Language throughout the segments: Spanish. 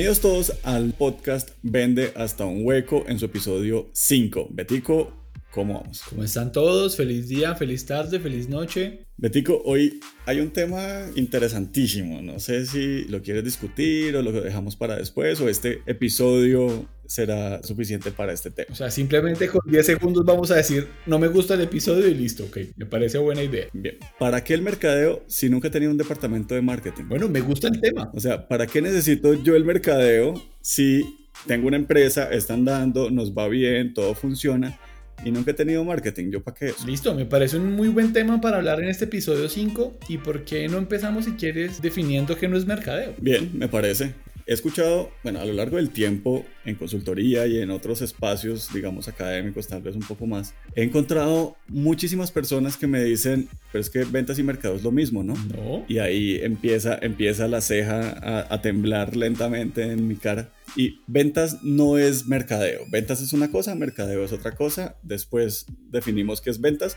Bienvenidos todos al podcast Vende hasta un hueco en su episodio 5. Betico, ¿cómo vamos? ¿Cómo están todos? Feliz día, feliz tarde, feliz noche. Betico, hoy hay un tema interesantísimo. No sé si lo quieres discutir o lo dejamos para después o este episodio será suficiente para este tema. O sea, simplemente con 10 segundos vamos a decir, no me gusta el episodio y listo, ok, me parece buena idea. Bien, ¿para qué el mercadeo si nunca he tenido un departamento de marketing? Bueno, me gusta el tema. O sea, ¿para qué necesito yo el mercadeo si tengo una empresa, están dando, nos va bien, todo funciona? y nunca he tenido marketing. ¿Yo para qué eso? Listo, me parece un muy buen tema para hablar en este episodio 5. ¿Y por qué no empezamos, si quieres, definiendo qué no es mercadeo? Bien, me parece. He escuchado, bueno, a lo largo del tiempo en consultoría y en otros espacios, digamos, académicos, tal vez un poco más, he encontrado muchísimas personas que me dicen, pero es que ventas y mercado es lo mismo, ¿no? No. Y ahí empieza, empieza la ceja a, a temblar lentamente en mi cara. Y ventas no es mercadeo. Ventas es una cosa, mercadeo es otra cosa. Después definimos qué es ventas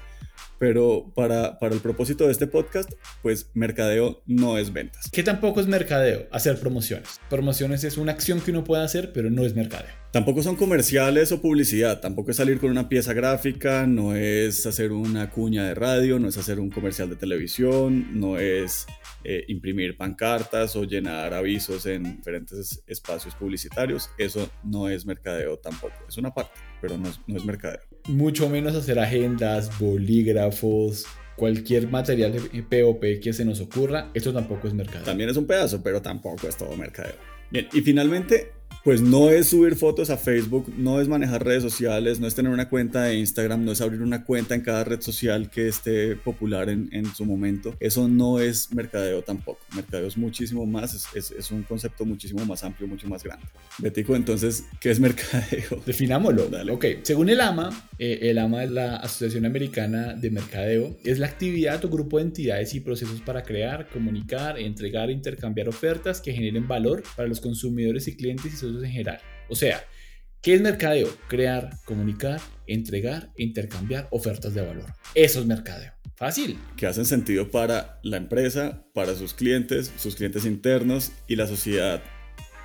pero para, para el propósito de este podcast, pues mercadeo no es ventas. ¿Qué tampoco es mercadeo? Hacer promociones. Promociones es una acción que uno puede hacer, pero no es mercadeo. Tampoco son comerciales o publicidad, tampoco es salir con una pieza gráfica, no es hacer una cuña de radio, no es hacer un comercial de televisión, no es eh, imprimir pancartas o llenar avisos en diferentes espacios publicitarios. Eso no es mercadeo tampoco, es una parte, pero no es, no es mercadeo mucho menos hacer agendas, bolígrafos, cualquier material de POP que se nos ocurra, esto tampoco es mercadeo. También es un pedazo, pero tampoco es todo mercadeo. Bien, y finalmente pues no es subir fotos a Facebook, no es manejar redes sociales, no es tener una cuenta de Instagram, no es abrir una cuenta en cada red social que esté popular en, su momento. Eso no es mercadeo tampoco. Mercadeo es muchísimo más, es, un concepto muchísimo más amplio, mucho más grande. Betico, entonces, ¿qué es mercadeo? Definámoslo. Dale. Ok, según el AMA, eh, el AMA es la Asociación Americana de Mercadeo, es la actividad o grupo de entidades y procesos para crear, comunicar, entregar intercambiar ofertas que generen valor para los consumidores y clientes y en general. O sea, ¿qué es mercadeo? Crear, comunicar, entregar intercambiar ofertas de valor. Eso es mercadeo. Fácil. Que hacen sentido para la empresa, para sus clientes, sus clientes internos y la sociedad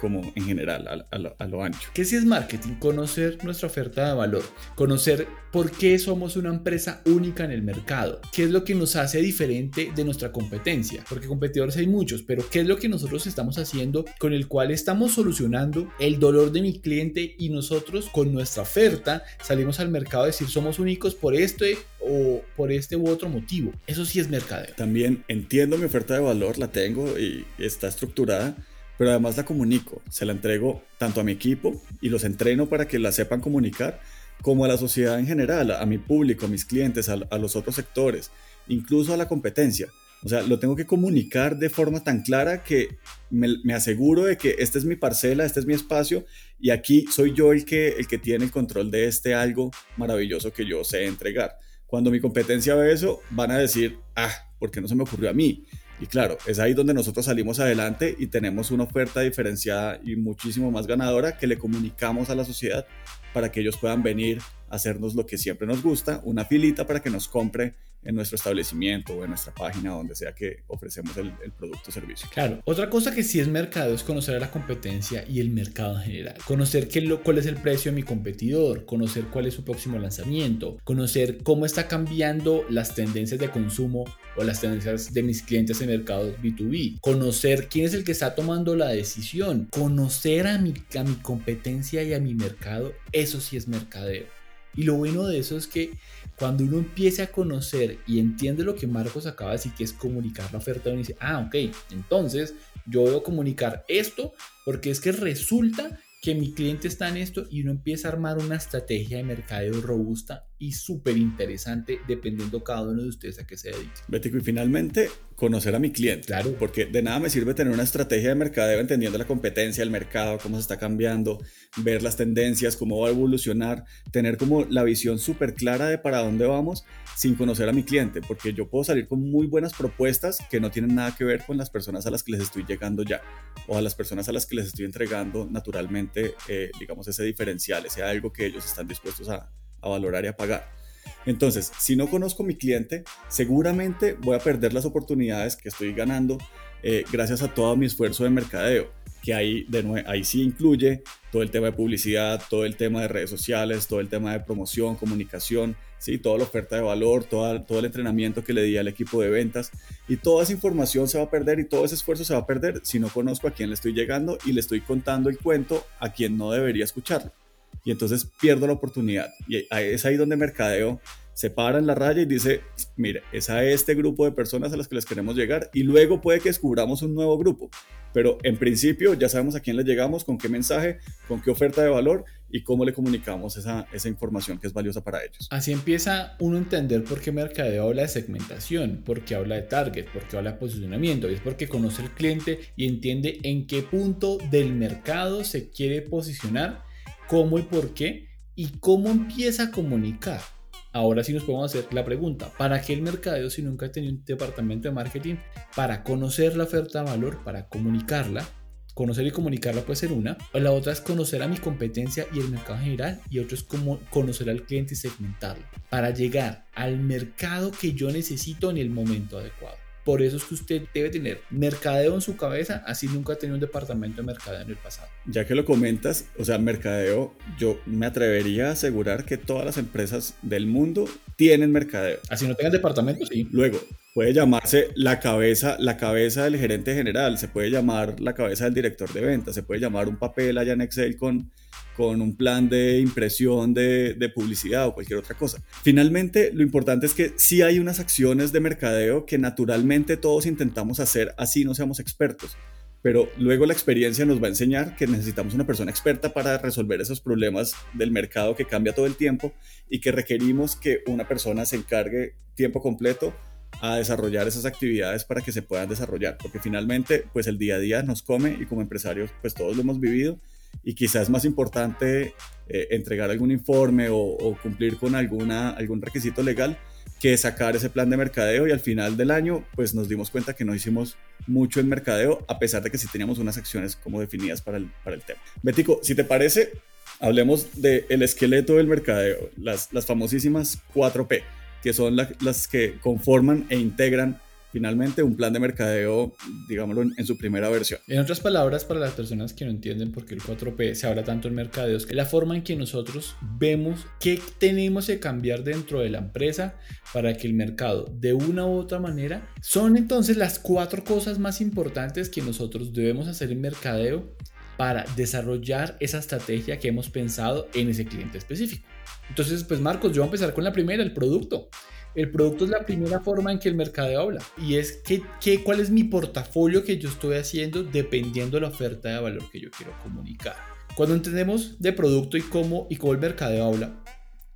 como en general, a, lo, ancho. ¿Qué si es marketing? Conocer nuestra oferta de valor, conocer por qué somos una empresa única en el mercado, qué es lo que nos hace diferente de nuestra competencia, porque competidores hay muchos, pero qué es lo que nosotros estamos haciendo con el cual estamos solucionando el dolor de mi cliente y nosotros con nuestra oferta salimos al mercado a decir somos únicos por este o por este u otro motivo. Eso sí es mercadeo. También entiendo mi oferta de valor, la tengo y está estructurada pero además la comunico, se la entrego tanto a mi equipo y los entreno para que la sepan comunicar, como a la sociedad en general, a mi público, a mis clientes, a, los otros sectores, incluso a la competencia. O sea, lo tengo que comunicar de forma tan clara que me, aseguro de que esta es mi parcela, este es mi espacio y aquí soy yo el que, el que tiene el control de este algo maravilloso que yo sé entregar. Cuando mi competencia ve eso, van a decir, ah, ¿por qué no se me ocurrió a mí? Y claro, es ahí donde nosotros salimos adelante y tenemos una oferta diferenciada y muchísimo más ganadora que le comunicamos a la sociedad para que ellos puedan venir a hacernos lo que siempre nos gusta, una filita para que nos compre en nuestro establecimiento o en nuestra página, donde sea que ofrecemos el, producto o servicio. Claro, otra cosa que sí es mercado es conocer a la competencia y el mercado en general. Conocer qué, lo, cuál es el precio de mi competidor, conocer cuál es su próximo lanzamiento, conocer cómo está cambiando las tendencias de consumo o las tendencias de mis clientes en mercados B2B, conocer quién es el que está tomando la decisión, conocer a mi, a mi competencia y a mi mercado, eso sí es mercadeo. Y lo bueno de eso es que cuando uno empiece a conocer y entiende lo que Marcos acaba de decir, que es comunicar la oferta, uno dice, ah, ok, entonces yo debo comunicar esto porque es que resulta que mi cliente está en esto y uno empieza a armar una estrategia de mercadeo robusta y súper interesante dependiendo cada uno de ustedes a qué se dedique. Bético, y finalmente conocer a mi cliente. Claro. Porque de nada me sirve tener una estrategia de mercadeo entendiendo la competencia del mercado, cómo se está cambiando, ver las tendencias, cómo va a evolucionar, tener como la visión súper clara de para dónde vamos sin conocer a mi cliente, porque yo puedo salir con muy buenas propuestas que no tienen nada que ver con las personas a las que les estoy llegando ya o a las personas a las que les estoy entregando naturalmente, eh, digamos, ese diferencial, ese algo que ellos están dispuestos a, a valorar y a pagar. Entonces, si no conozco mi cliente, seguramente voy a perder las oportunidades que estoy ganando eh, gracias a todo mi esfuerzo de mercadeo, que ahí, de ahí sí incluye todo el tema de publicidad, todo el tema de redes sociales, todo el tema de promoción, comunicación, ¿sí? toda la oferta de valor, todo el entrenamiento que le di al equipo de ventas. Y toda esa información se va a perder y todo ese esfuerzo se va a perder si no conozco a quién le estoy llegando y le estoy contando el cuento a quien no debería escucharlo. Y entonces pierdo la oportunidad. Y es ahí donde mercadeo se para en la raya y dice, mire, es a este grupo de personas a las que les queremos llegar y luego puede que descubramos un nuevo grupo. Pero en principio ya sabemos a quién le llegamos, con qué mensaje, con qué oferta de valor y cómo le comunicamos esa, esa información que es valiosa para ellos. Así empieza uno a entender por qué Mercadeo habla de segmentación, por qué habla de target, por qué habla de posicionamiento. Y es porque conoce el cliente y entiende en qué punto del mercado se quiere posicionar, cómo y por qué, y cómo empieza a comunicar. Ahora sí nos podemos hacer la pregunta, ¿para qué el mercadeo si nunca ha tenido un departamento de marketing? Para conocer la oferta de valor, para comunicarla. Conocer y comunicarla puede ser una. La otra es conocer a mi competencia y el mercado general. Y otro es como conocer al cliente y segmentarlo. Para llegar al mercado que yo necesito en el momento adecuado. Por eso es que usted debe tener mercadeo en su cabeza, así nunca ha tenido un departamento de mercadeo en el pasado. Ya que lo comentas, o sea, mercadeo, yo me atrevería a asegurar que todas las empresas del mundo tienen mercadeo. Así no tengan departamento, sí. Luego, puede llamarse la cabeza, la cabeza del gerente general, se puede llamar la cabeza del director de ventas, se puede llamar un papel allá en Excel con con un plan de impresión de, publicidad o cualquier otra cosa. Finalmente, lo importante es que sí hay unas acciones de mercadeo que naturalmente todos intentamos hacer así no seamos expertos pero luego la experiencia nos va a enseñar que necesitamos una persona experta para resolver esos problemas del mercado que cambia todo el tiempo y que requerimos que una persona se encargue tiempo completo a desarrollar esas actividades para que se puedan desarrollar, porque finalmente pues el día a día nos come y como empresarios pues todos lo hemos vivido y quizás más importante eh, entregar algún informe o, cumplir con alguna, algún requisito legal que sacar ese plan de mercadeo y al final del año pues nos dimos cuenta que no hicimos mucho en mercadeo a pesar de que sí teníamos unas acciones como definidas para el, para el tema. Bético, si te parece, hablemos del el esqueleto del mercadeo, las, las famosísimas 4P, que son las que conforman e integran finalmente un plan de mercadeo, digámoslo, en, su primera versión. En otras palabras, para las personas que no entienden por qué el 4P se habla tanto en mercadeos, es la forma en que nosotros vemos qué tenemos que cambiar dentro de la empresa para que el mercado, de una u otra manera, son entonces las cuatro cosas más importantes que nosotros debemos hacer en mercadeo para desarrollar esa estrategia que hemos pensado en ese cliente específico. Entonces, pues Marcos, yo voy a empezar con la primera, el producto. El producto es la primera forma en que el mercado habla y es que, cuál es mi portafolio que yo estoy haciendo dependiendo de la oferta de valor que yo quiero comunicar. Cuando entendemos de producto y cómo, y cómo el mercado habla,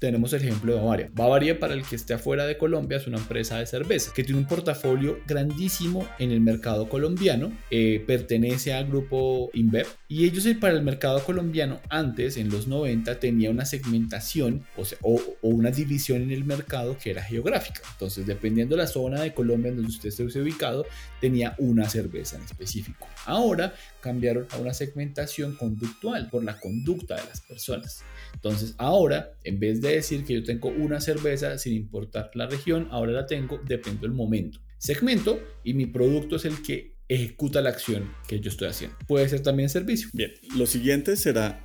tenemos el ejemplo de Bavaria. Bavaria, para el que esté afuera de Colombia, es una empresa de cerveza que tiene un portafolio grandísimo en el mercado colombiano, eh, pertenece al grupo InBev y ellos eh, para el mercado colombiano antes, en los 90, tenía una segmentación o, sea, o, una división en el mercado que era geográfica. Entonces, dependiendo de la zona de Colombia en donde usted esté ubicado, tenía una cerveza en específico. Ahora cambiaron a una segmentación conductual por la conducta de las personas. Entonces, ahora, en vez de decir que yo tengo una cerveza sin importar la región, ahora la tengo, depende del momento. Segmento y mi producto es el que ejecuta la acción que yo estoy haciendo. Puede ser también servicio. Bien, lo siguiente será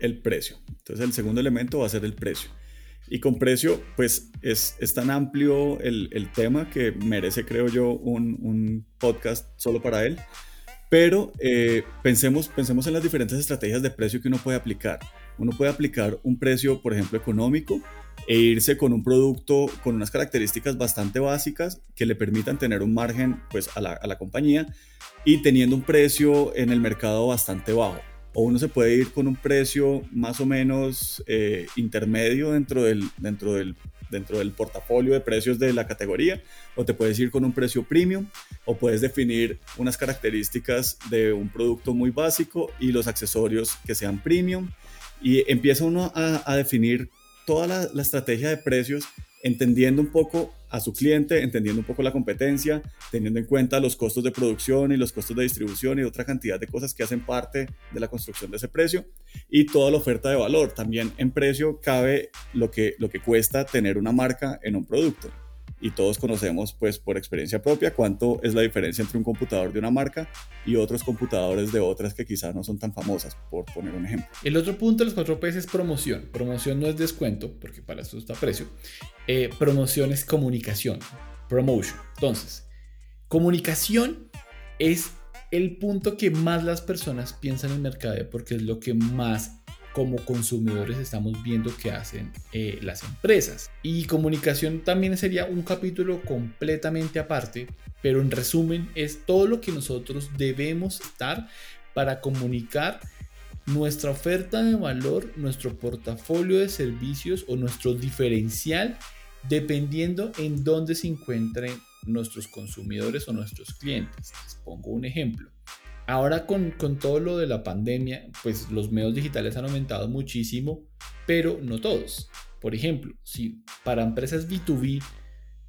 el precio. Entonces el segundo elemento va a ser el precio. Y con precio, pues es, es tan amplio el, el, tema que merece, creo yo, un, un podcast solo para él. Pero eh, pensemos, pensemos en las diferentes estrategias de precio que uno puede aplicar. Uno puede aplicar un precio, por ejemplo, económico e irse con un producto con unas características bastante básicas que le permitan tener un margen pues, a, la, compañía y teniendo un precio en el mercado bastante bajo. O uno se puede ir con un precio más o menos eh, intermedio dentro del, dentro del dentro del portafolio de precios de la categoría, o te puedes ir con un precio premium, o puedes definir unas características de un producto muy básico y los accesorios que sean premium, y empieza uno a, definir toda la, la estrategia de precios entendiendo un poco a su cliente, entendiendo un poco la competencia, teniendo en cuenta los costos de producción y los costos de distribución y otra cantidad de cosas que hacen parte de la construcción de ese precio y toda la oferta de valor. También en precio cabe lo que, lo que cuesta tener una marca en un producto. Y todos conocemos pues por experiencia propia cuánto es la diferencia entre un computador de una marca y otros computadores de otras que quizás no son tan famosas, por poner un ejemplo. El otro punto de los 4 P es promoción. Promoción no es descuento, porque para eso está precio. Eh, promoción es comunicación, promotion. Entonces, comunicación es el punto que más las personas piensan en el mercado porque es lo que más como consumidores estamos viendo que hacen eh, las empresas. Y comunicación también sería un capítulo completamente aparte, pero en resumen es todo lo que nosotros debemos estar para comunicar nuestra oferta de valor, nuestro portafolio de servicios o nuestro diferencial, dependiendo en dónde se encuentren nuestros consumidores o nuestros clientes. Les pongo un ejemplo. Ahora con, todo lo de la pandemia, pues los medios digitales han aumentado muchísimo, pero no todos. Por ejemplo, si para empresas B2B,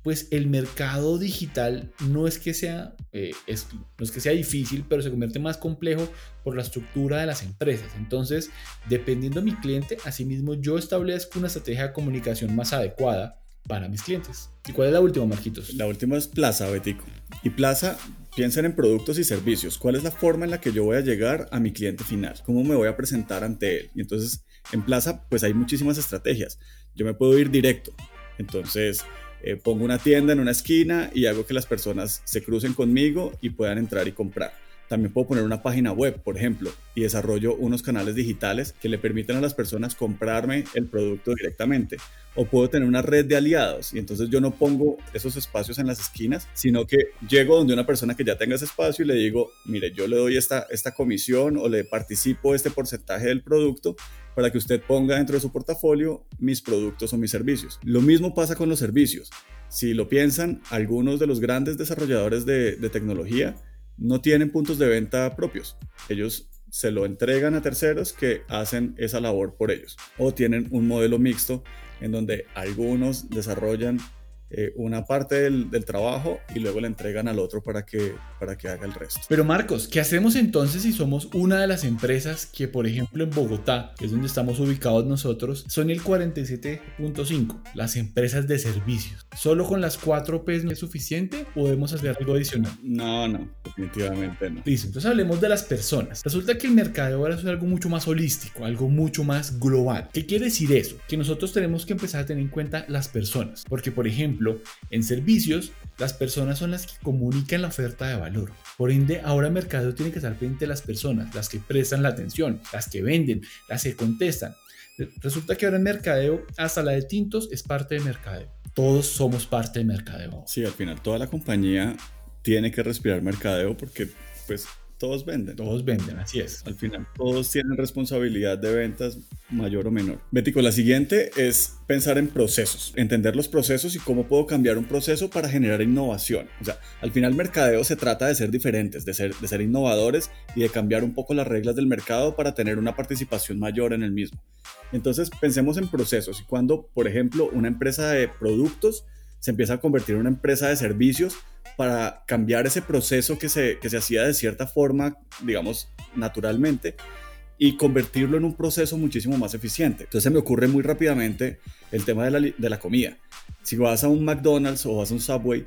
pues el mercado digital no es que sea, eh, no es que sea difícil, pero se convierte más complejo por la estructura de las empresas. Entonces, dependiendo de mi cliente, asimismo yo establezco una estrategia de comunicación más adecuada para mis clientes. ¿Y cuál es la última, Marquitos? La última es Plaza, Betico. Y Plaza Piensen en productos y servicios. ¿Cuál es la forma en la que yo voy a llegar a mi cliente final? ¿Cómo me voy a presentar ante él? Y entonces, en Plaza, pues hay muchísimas estrategias. Yo me puedo ir directo. Entonces, eh, pongo una tienda en una esquina y hago que las personas se crucen conmigo y puedan entrar y comprar. También puedo poner una página web, por ejemplo, y desarrollo unos canales digitales que le permitan a las personas comprarme el producto directamente. O puedo tener una red de aliados y entonces yo no pongo esos espacios en las esquinas, sino que llego donde una persona que ya tenga ese espacio y le digo, mire, yo le doy esta, esta comisión o le participo este porcentaje del producto para que usted ponga dentro de su portafolio mis productos o mis servicios. Lo mismo pasa con los servicios. Si lo piensan, algunos de los grandes desarrolladores de, de tecnología no tienen puntos de venta propios. Ellos se lo entregan a terceros que hacen esa labor por ellos. O tienen un modelo mixto en donde algunos desarrollan eh, una parte del, trabajo y luego le entregan al otro para que, para que haga el resto. Pero Marcos, ¿qué hacemos entonces si somos una de las empresas que, por ejemplo, en Bogotá, que es donde estamos ubicados nosotros, son el 47.5, las empresas de servicios? ¿Solo con las 4 P es suficiente o debemos hacer algo adicional? No, no, definitivamente no. Listo, entonces hablemos de las personas. Resulta que el mercado ahora es algo mucho más holístico, algo mucho más global. ¿Qué quiere decir eso? Que nosotros tenemos que empezar a tener en cuenta las personas. Porque, por ejemplo, en servicios, las personas son las que comunican la oferta de valor. Por ende, ahora el mercado tiene que estar pendiente de las personas, las que prestan la atención, las que venden, las que contestan. Resulta que ahora en mercadeo, hasta la de tintos es parte de mercadeo. Todos somos parte de mercadeo. Sí, al final toda la compañía tiene que respirar mercadeo porque pues todos venden. Todos venden, así es. Al final, todos tienen responsabilidad de ventas mayor o menor. Bético, la siguiente es pensar en procesos, entender los procesos y cómo puedo cambiar un proceso para generar innovación. O sea, al final mercadeo se trata de ser diferentes, de ser, de ser innovadores y de cambiar un poco las reglas del mercado para tener una participación mayor en el mismo. Entonces, pensemos en procesos y cuando, por ejemplo, una empresa de productos se empieza a convertir en una empresa de servicios para cambiar ese proceso que se, que se hacía de cierta forma, digamos, naturalmente, y convertirlo en un proceso muchísimo más eficiente. Entonces se me ocurre muy rápidamente el tema de la, de la comida. Si vas a un McDonald's o vas a un Subway,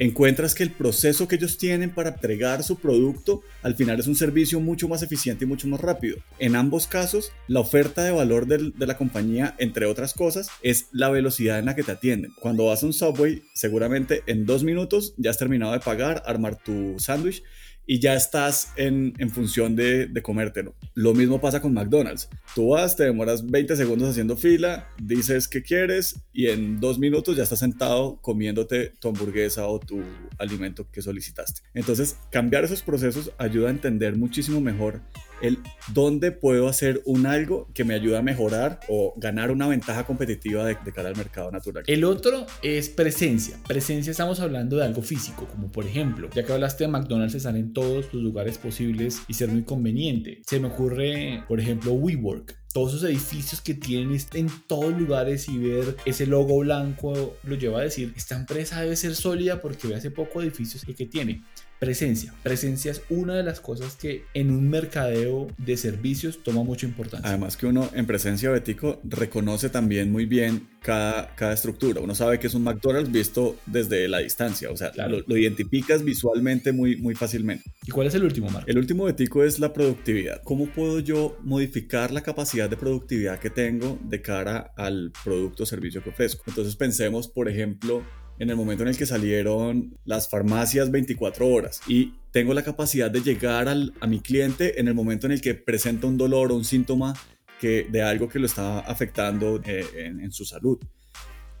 encuentras que el proceso que ellos tienen para entregar su producto al final es un servicio mucho más eficiente y mucho más rápido. En ambos casos, la oferta de valor de la compañía, entre otras cosas, es la velocidad en la que te atienden. Cuando vas a un Subway, seguramente en dos minutos ya has terminado de pagar, armar tu sándwich y ya estás en, función de, de, comértelo. Lo mismo pasa con McDonald's. Tú vas, te demoras 20 segundos haciendo fila, dices qué quieres y en dos minutos ya estás sentado comiéndote tu hamburguesa o tu alimento que solicitaste. Entonces, cambiar esos procesos ayuda a entender muchísimo mejor el dónde puedo hacer un algo que me ayude a mejorar o ganar una ventaja competitiva de, cara al mercado natural. El otro es presencia. Presencia estamos hablando de algo físico, como por ejemplo, ya que hablaste de McDonald's, están en todos los lugares posibles y ser muy conveniente. Se me ocurre, por ejemplo, WeWork todos esos edificios que tienen en todos lugares y ver ese logo blanco lo lleva a decir, esta empresa debe ser sólida porque ve hace poco edificios que tiene. Presencia. Presencia es una de las cosas que en un mercadeo de servicios toma mucha importancia. Además que uno en presencia Betico reconoce también muy bien cada, cada estructura. Uno sabe que es un McDonald's visto desde la distancia, o sea, lo, lo, identificas visualmente muy, muy fácilmente. ¿Y cuál es el último, Marco? El último Betico es la productividad. ¿Cómo puedo yo modificar la capacidad de productividad que tengo de cara al producto o servicio que ofrezco? Entonces pensemos, por ejemplo, en el momento en el que salieron las farmacias 24 horas y tengo la capacidad de llegar al, a mi cliente en el momento en el que presenta un dolor o un síntoma que, de algo que lo está afectando eh, en, su salud.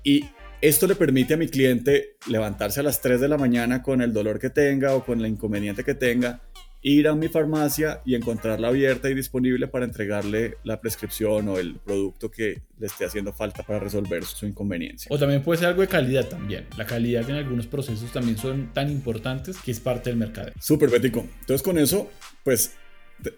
Y esto le permite a mi cliente levantarse a las 3 de la mañana con el dolor que tenga o con el inconveniente que tenga ir a mi farmacia y encontrarla abierta y disponible para entregarle la prescripción o el producto que le esté haciendo falta para resolver su inconveniencia. O también puede ser algo de calidad también. La calidad en algunos procesos también son tan importantes que es parte del mercado. Súper, Bético. Entonces con eso, pues,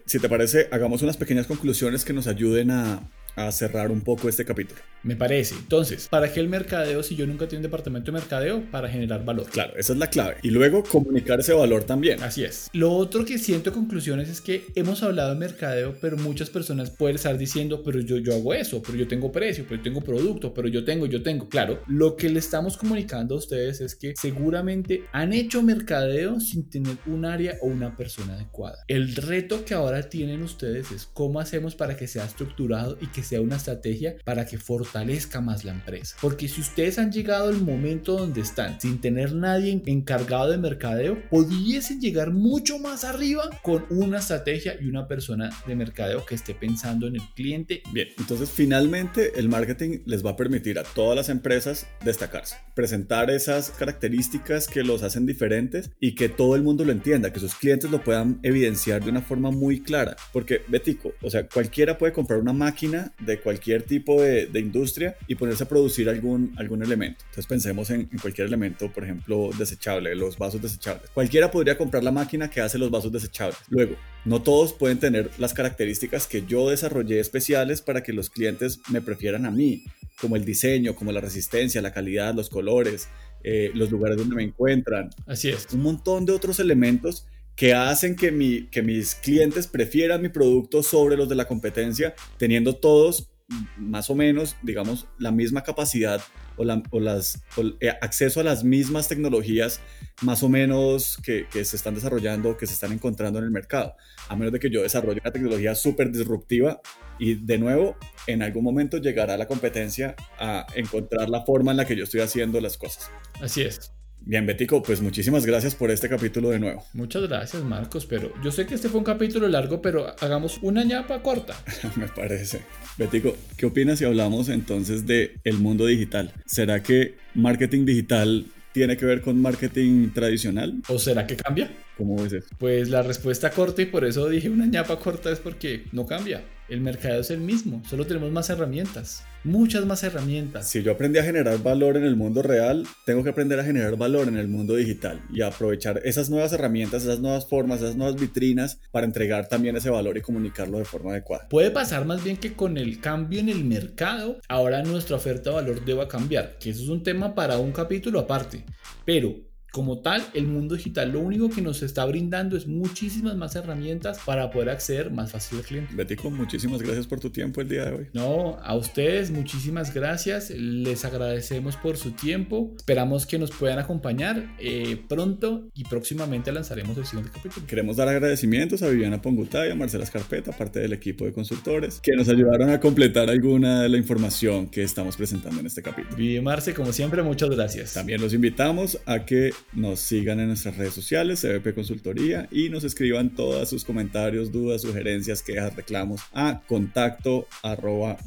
si te parece, hagamos unas pequeñas conclusiones que nos ayuden a, a cerrar un poco este capítulo. Me parece. Entonces, ¿para qué el mercadeo si yo nunca tengo un departamento de mercadeo? Para generar valor. Claro, esa es la clave. Y luego comunicar ese valor también. Así es. Lo otro que siento en conclusiones es que hemos hablado de mercadeo, pero muchas personas pueden estar diciendo, pero yo, yo hago eso, pero yo tengo precio, pero yo tengo producto, pero yo tengo, yo tengo. Claro, lo que le estamos comunicando a ustedes es que seguramente han hecho mercadeo sin tener un área o una persona adecuada. El reto que ahora tienen ustedes es cómo hacemos para que sea estructurado y que sea una estrategia para que fortalezca más la empresa. Porque si ustedes han llegado al momento donde están sin tener nadie encargado de mercadeo, pudiesen llegar mucho más arriba con una estrategia y una persona de mercadeo que esté pensando en el cliente. Bien, entonces finalmente el marketing les va a permitir a todas las empresas destacarse, presentar esas características que los hacen diferentes y que todo el mundo lo entienda, que sus clientes lo puedan evidenciar de una forma muy clara. Porque, Betico, o sea, cualquiera puede comprar una máquina de cualquier tipo de, de, industria y ponerse a producir algún, algún elemento. Entonces pensemos en, en, cualquier elemento, por ejemplo, desechable, los vasos desechables. Cualquiera podría comprar la máquina que hace los vasos desechables. Luego, no todos pueden tener las características que yo desarrollé especiales para que los clientes me prefieran a mí, como el diseño, como la resistencia, la calidad, los colores, eh, los lugares donde me encuentran. Así es. Un montón de otros elementos que hacen que, mi, que mis clientes prefieran mi producto sobre los de la competencia, teniendo todos más o menos, digamos, la misma capacidad o, la, o las, o acceso a las mismas tecnologías más o menos que, que, se están desarrollando, que se están encontrando en el mercado. A menos de que yo desarrolle una tecnología súper disruptiva y de nuevo, en algún momento llegará la competencia a encontrar la forma en la que yo estoy haciendo las cosas. Así es. Bien, Betico, pues muchísimas gracias por este capítulo de nuevo. Muchas gracias, Marcos, pero yo sé que este fue un capítulo largo, pero hagamos una ñapa corta. Me parece. Betico, ¿qué opinas si hablamos entonces de el mundo digital? ¿Será que marketing digital tiene que ver con marketing tradicional? ¿O será que cambia? ¿Cómo ves eso? Pues la respuesta corta y por eso dije una ñapa corta es porque no cambia. El mercado es el mismo, solo tenemos más herramientas, muchas más herramientas. Si yo aprendí a generar valor en el mundo real, tengo que aprender a generar valor en el mundo digital y aprovechar esas nuevas herramientas, esas nuevas formas, esas nuevas vitrinas para entregar también ese valor y comunicarlo de forma adecuada. Puede pasar más bien que con el cambio en el mercado, ahora nuestra oferta de valor deba cambiar, que eso es un tema para un capítulo aparte, pero como tal, el mundo digital lo único que nos está brindando es muchísimas más herramientas para poder acceder más fácil al cliente. Betico, muchísimas gracias por tu tiempo el día de hoy. No, a ustedes muchísimas gracias. Les agradecemos por su tiempo. Esperamos que nos puedan acompañar eh, pronto y próximamente lanzaremos el siguiente capítulo. Queremos dar agradecimientos a Viviana Pongutá y a Marcela Escarpeta, parte del equipo de consultores, que nos ayudaron a completar alguna de la información que estamos presentando en este capítulo. Vivi Marce, como siempre, muchas gracias. También los invitamos a que nos sigan en nuestras redes sociales, CBP Consultoría, y nos escriban todos sus comentarios, dudas, sugerencias, quejas, reclamos a contacto arroba.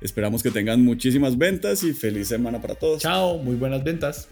Esperamos que tengan muchísimas ventas y feliz semana para todos. Chao, muy buenas ventas.